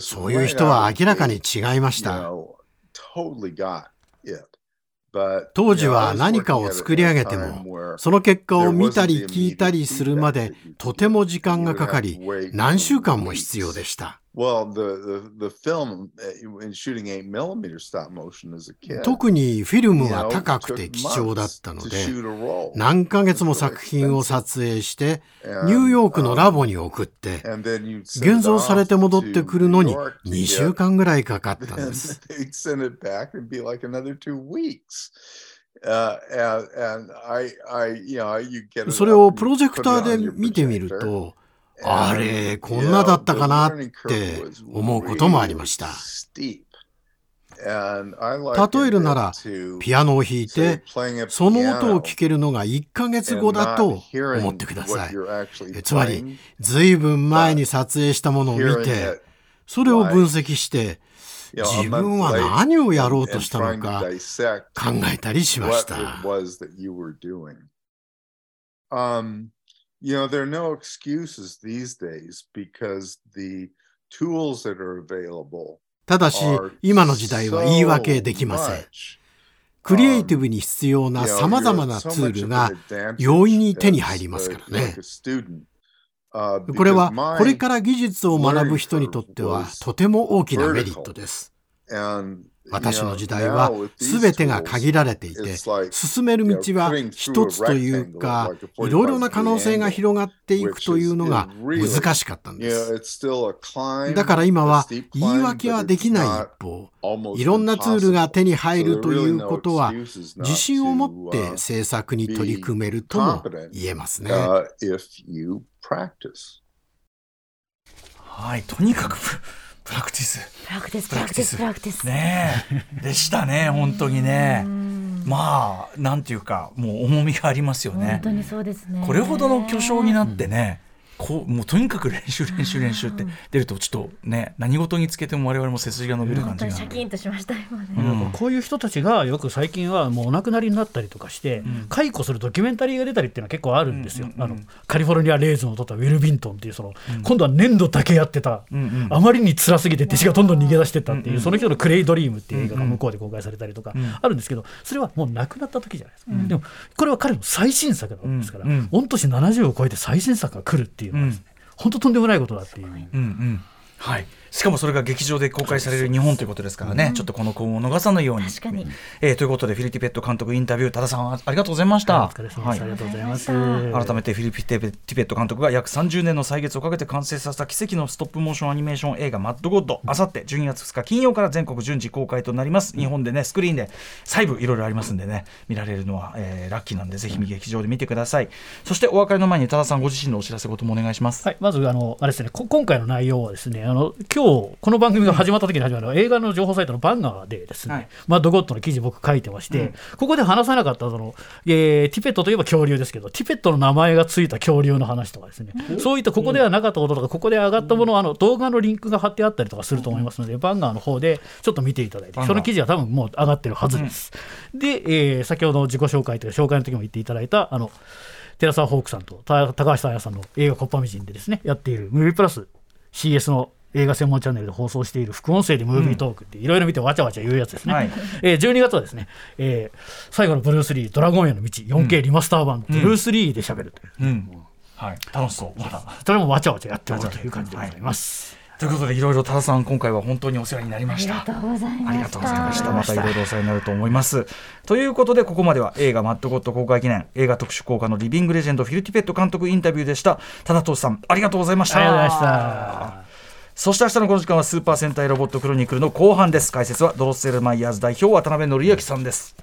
そういう人は明らかに違いました。当時は何かを作り上げても、その結果を見たり聞いたりするまでとても時間がかかり、何週間も必要でした。特にフィルムは高くて貴重だったので、何ヶ月も作品を撮影して、ニューヨークのラボに送って、現像されて戻ってくるのに2週間ぐらいかかったんです。それをプロジェクターで見てみると、あれ、こんなだったかなって思うこともありました。例えるなら、ピアノを弾いて、その音を聴けるのが1ヶ月後だと思ってください。つまり、ずいぶん前に撮影したものを見て、それを分析して、自分は何をやろうとしたのか考えたりしました。You know, there are no excuses these days because the tools that are available ただし、今の時代は言い訳できません。クリエイティブに必要な様々なツールが容易に手に入りますからね。これはこれから技術を学ぶ人にとってはとても大きなメリットです。私の時代は全てが限られていて進める道は一つというかいろいろな可能性が広がっていくというのが難しかったんですだから今は言い訳はできない一方いろんなツールが手に入るということは自信を持って制作に取り組めるとも言えますね。はい、とにかくプラクティス。practice、practice、practice。ねでしたね、本当にね。まあ、なんていうか、もう重みがありますよね。本当にそうですね。これほどの巨匠になってね。こうもうとにかく練習練習練習って出るとちょっとね何事につけても我々も背筋が伸びる感じが。シャキンとしました今ね、うん、こういう人たちがよく最近はもうお亡くなりになったりとかして、うん、回顧するドキュメンタリーが出たりっていうのは結構あるんですよ、あのカリフォルニア・レイズンを撮ったウィル・ビントンっていうその、うん、今度は粘土だけやってた、うんうん、あまりに辛すぎて弟子がどんどん逃げ出してったっていう、その人の「クレイ・ドリーム」っていう映画が向こうで公開されたりとかあるんですけどそれはもう亡くなった時じゃないですか、でもこれは彼の最新作なんですから、御年70を超えて最新作が来るっていうていうのはですね、本当とんでもないことだっていう。うんうんはいしかもそれが劇場で公開される日本ということですからね、うん、ちょっとこの幸運を逃さないように。確かにえー、ということで、フィリピペット監督インタビュー、多田さん、ありがとうございました。はい、ありがとうございます。改めて、フィリピペット監督が約30年の歳月をかけて完成させた奇跡のストップモーションアニメーション映画、マッドゴッド、あさって12月2日金曜から全国順次公開となります。日本でね、スクリーンで細部いろいろありますんでね、見られるのは、えー、ラッキーなんで、ぜひ劇場で見てください。そして、お別れの前に、多田さんご自身のお知らせこともお願いします。はい、まず、あの、あれですね、今回の内容はですね、あの、今日、この番組が始まった時に始まる映画の情報サイトのバンガーでですね、はい、マッドゴッドの記事僕書いてまして、うん、ここで話さなかったその、えー、ティペットといえば恐竜ですけどティペットの名前がついた恐竜の話とかですね、うん、そういったここではなかったこととかここで上がったものあの動画のリンクが貼ってあったりとかすると思いますので、バンガーの方でちょっと見ていただいてその記事は多分もう上がってるはずです。で、えー、先ほど自己紹介というか紹介の時も言っていただいたあの寺澤ホークさんと高橋沙耶さんの映画「コッパミジン」でですねやっているムービープラス CS の映画専門チャンネルで放送している副音声でムービートークっていろいろ見てわちゃわちゃ言うやつですね、はい、えー、12月はですね、えー、最後のブルース・リードラゴンへの道 4K リマスター版、ブルース・リーで喋るという、うん。うん、はい、楽しそう。まだ。それもわちゃわちゃやっておるという感じでございます、はいということでいろいろ多田さん今回は本当にお世話になりました。ありがとうございました。ありがとうございました。またいろいろお世話になると思います。ということでここまでは映画マッドゴッド公開記念映画特殊効果のリビングレジェンドフィルティペット監督インタビューでした。多田投さんありがとうございました。ありがとうございましたそして明日のこの時間はスーパー戦隊ロボットクロニクルの後半です。解説はドロッセルマイヤーズ代表渡辺則之さんです。